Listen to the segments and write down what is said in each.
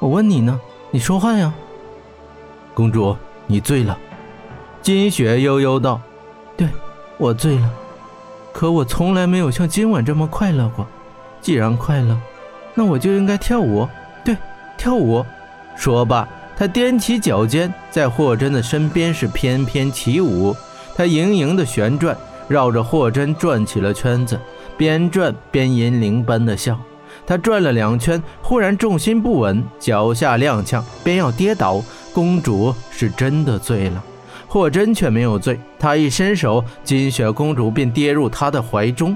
我问你呢，你说话呀。公主，你醉了。金雪悠悠道：“对，我醉了。可我从来没有像今晚这么快乐过。既然快乐，那我就应该跳舞。对，跳舞。”说罢，他踮起脚尖，在霍真的身边是翩翩起舞。他盈盈的旋转，绕着霍真转起了圈子，边转边银铃般的笑。他转了两圈，忽然重心不稳，脚下踉跄，便要跌倒。公主是真的醉了，霍真却没有醉。他一伸手，金雪公主便跌入他的怀中。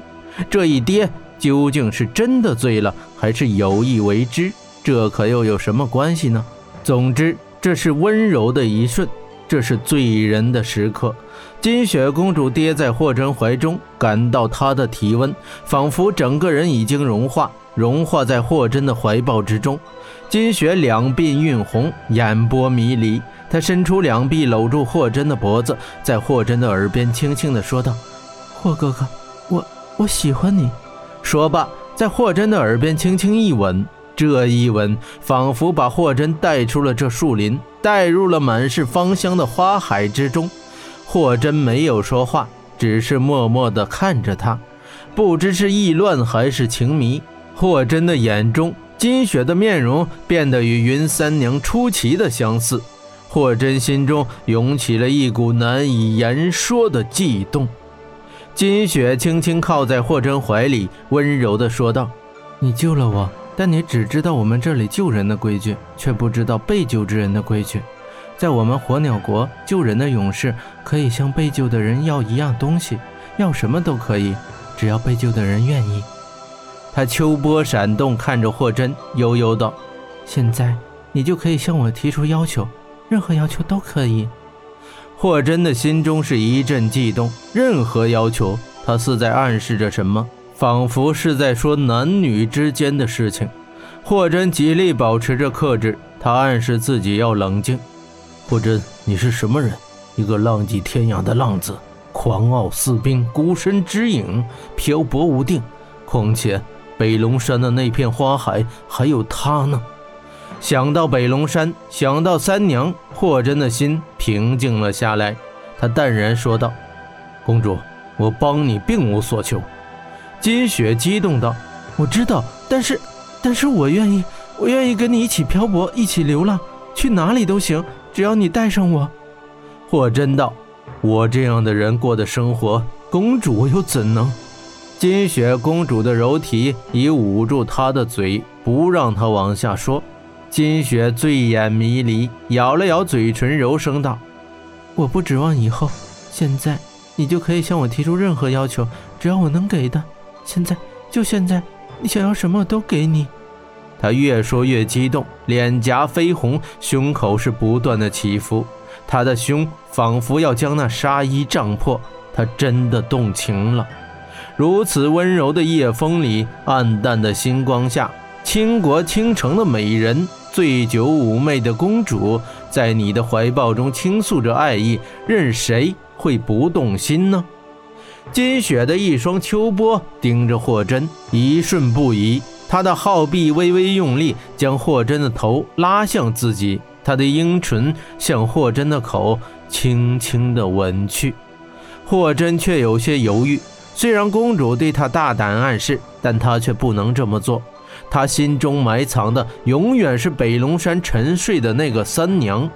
这一跌，究竟是真的醉了，还是有意为之？这可又有什么关系呢？总之，这是温柔的一瞬，这是醉人的时刻。金雪公主跌在霍真怀中，感到他的体温，仿佛整个人已经融化。融化在霍真的怀抱之中，金雪两鬓晕红，眼波迷离。她伸出两臂搂住霍真的脖子，在霍真的耳边轻轻地说道：“霍哥哥，我我喜欢你。”说罢，在霍真的耳边轻轻一吻。这一吻仿佛把霍真带出了这树林，带入了满是芳香的花海之中。霍真没有说话，只是默默地看着他，不知是意乱还是情迷。霍真的眼中，金雪的面容变得与云三娘出奇的相似。霍真心中涌起了一股难以言说的悸动。金雪轻轻靠在霍真怀里，温柔地说道：“你救了我，但你只知道我们这里救人的规矩，却不知道被救之人的规矩。在我们火鸟国，救人的勇士可以向被救的人要一样东西，要什么都可以，只要被救的人愿意。”他秋波闪动，看着霍真，悠悠道：“现在你就可以向我提出要求，任何要求都可以。”霍真的心中是一阵悸动。任何要求，他似在暗示着什么，仿佛是在说男女之间的事情。霍真极力保持着克制，他暗示自己要冷静。霍真，你是什么人？一个浪迹天涯的浪子，狂傲似冰，孤身之影，漂泊无定。况且……北龙山的那片花海，还有他呢。想到北龙山，想到三娘，霍真的心平静了下来。他淡然说道：“公主，我帮你并无所求。”金雪激动道：“我知道，但是，但是我愿意，我愿意跟你一起漂泊，一起流浪，去哪里都行，只要你带上我。”霍真道：“我这样的人过的生活，公主又怎能？”金雪公主的柔体已捂住她的嘴，不让她往下说。金雪醉眼迷离，咬了咬嘴唇，柔声道：“我不指望以后，现在你就可以向我提出任何要求，只要我能给的。现在就现在，你想要什么都给你。”她越说越激动，脸颊绯红，胸口是不断的起伏，她的胸仿佛要将那纱衣胀破。她真的动情了。如此温柔的夜风里，暗淡的星光下，倾国倾城的美人，醉酒妩媚的公主，在你的怀抱中倾诉着爱意，任谁会不动心呢？金雪的一双秋波盯着霍真，一瞬不移。她的皓臂微微用力，将霍真的头拉向自己，她的樱唇向霍真的口轻轻地吻去。霍真却有些犹豫。虽然公主对他大胆暗示，但他却不能这么做。他心中埋藏的永远是北龙山沉睡的那个三娘。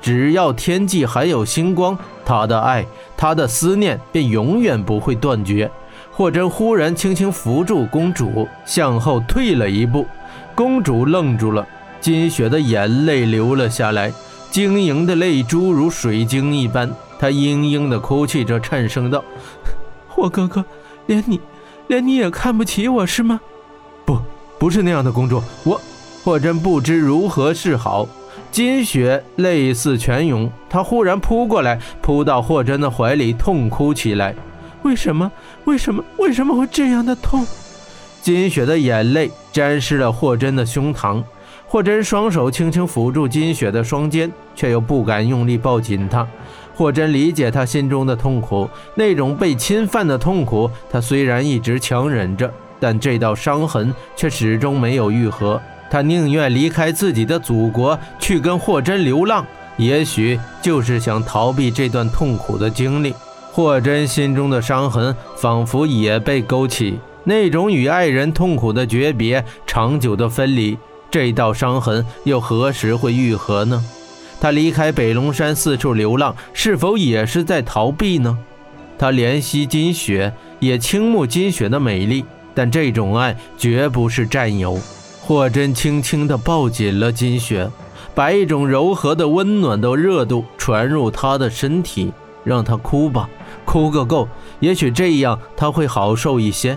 只要天际还有星光，他的爱，他的思念便永远不会断绝。霍真忽然轻轻扶住公主，向后退了一步。公主愣住了，金雪的眼泪流了下来，晶莹的泪珠如水晶一般。她嘤嘤地哭泣着，颤声道。霍哥哥，连你，连你也看不起我是吗？不，不是那样的，公主。我，霍真不知如何是好。金雪泪似泉涌，她忽然扑过来，扑到霍真的怀里，痛哭起来。为什么？为什么？为什么会这样的痛？金雪的眼泪沾湿了霍真的胸膛。霍真双手轻轻抚住金雪的双肩，却又不敢用力抱紧她。霍真理解他心中的痛苦，那种被侵犯的痛苦。他虽然一直强忍着，但这道伤痕却始终没有愈合。他宁愿离开自己的祖国，去跟霍真流浪，也许就是想逃避这段痛苦的经历。霍真心中的伤痕仿佛也被勾起，那种与爱人痛苦的诀别、长久的分离，这道伤痕又何时会愈合呢？他离开北龙山四处流浪，是否也是在逃避呢？他怜惜金雪，也倾慕金雪的美丽，但这种爱绝不是占有。霍真轻轻地抱紧了金雪，把一种柔和的温暖的热度传入她的身体，让她哭吧，哭个够，也许这样她会好受一些。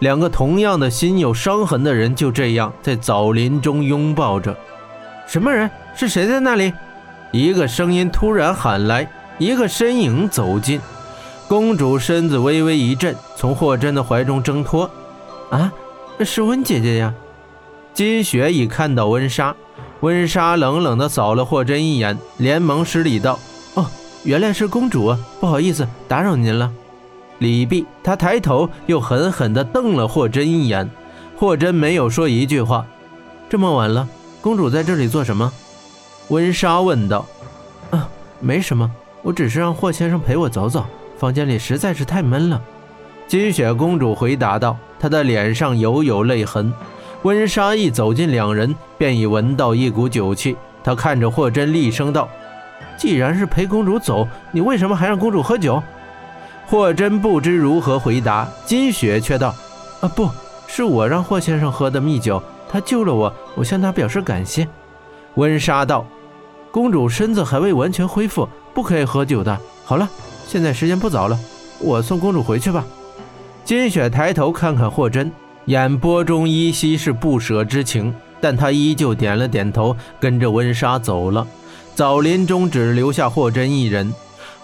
两个同样的心有伤痕的人就这样在枣林中拥抱着。什么人？是谁在那里？一个声音突然喊来，一个身影走近。公主身子微微一震，从霍真的怀中挣脱。啊，是温姐姐呀！金雪已看到温莎，温莎冷冷地扫了霍真一眼，连忙施礼道：“哦，原来是公主，不好意思，打扰您了。”礼毕，她抬头又狠狠地瞪了霍真一眼。霍真没有说一句话。这么晚了，公主在这里做什么？温莎问道。“啊，没什么，我只是让霍先生陪我走走，房间里实在是太闷了。”金雪公主回答道，她的脸上犹有泪痕。温莎一走近两人，便已闻到一股酒气。他看着霍真，厉声道：“既然是陪公主走，你为什么还让公主喝酒？”霍真不知如何回答。金雪却道：“啊，不是我让霍先生喝的蜜酒，他救了我，我向他表示感谢。”温莎道：“公主身子还未完全恢复，不可以喝酒的。好了，现在时间不早了，我送公主回去吧。”金雪抬头看看霍真。眼波中依稀是不舍之情，但他依旧点了点头，跟着温莎走了。枣林中只留下霍真一人。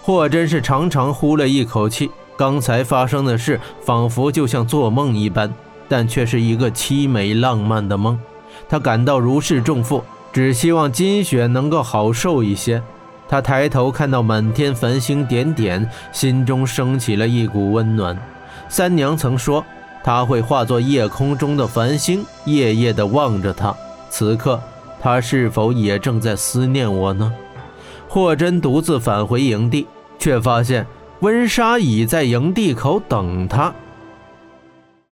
霍真是长长呼了一口气，刚才发生的事仿佛就像做梦一般，但却是一个凄美浪漫的梦。他感到如释重负，只希望金雪能够好受一些。他抬头看到满天繁星点点，心中升起了一股温暖。三娘曾说。他会化作夜空中的繁星，夜夜地望着他。此刻，他是否也正在思念我呢？霍真独自返回营地，却发现温莎已在营地口等他。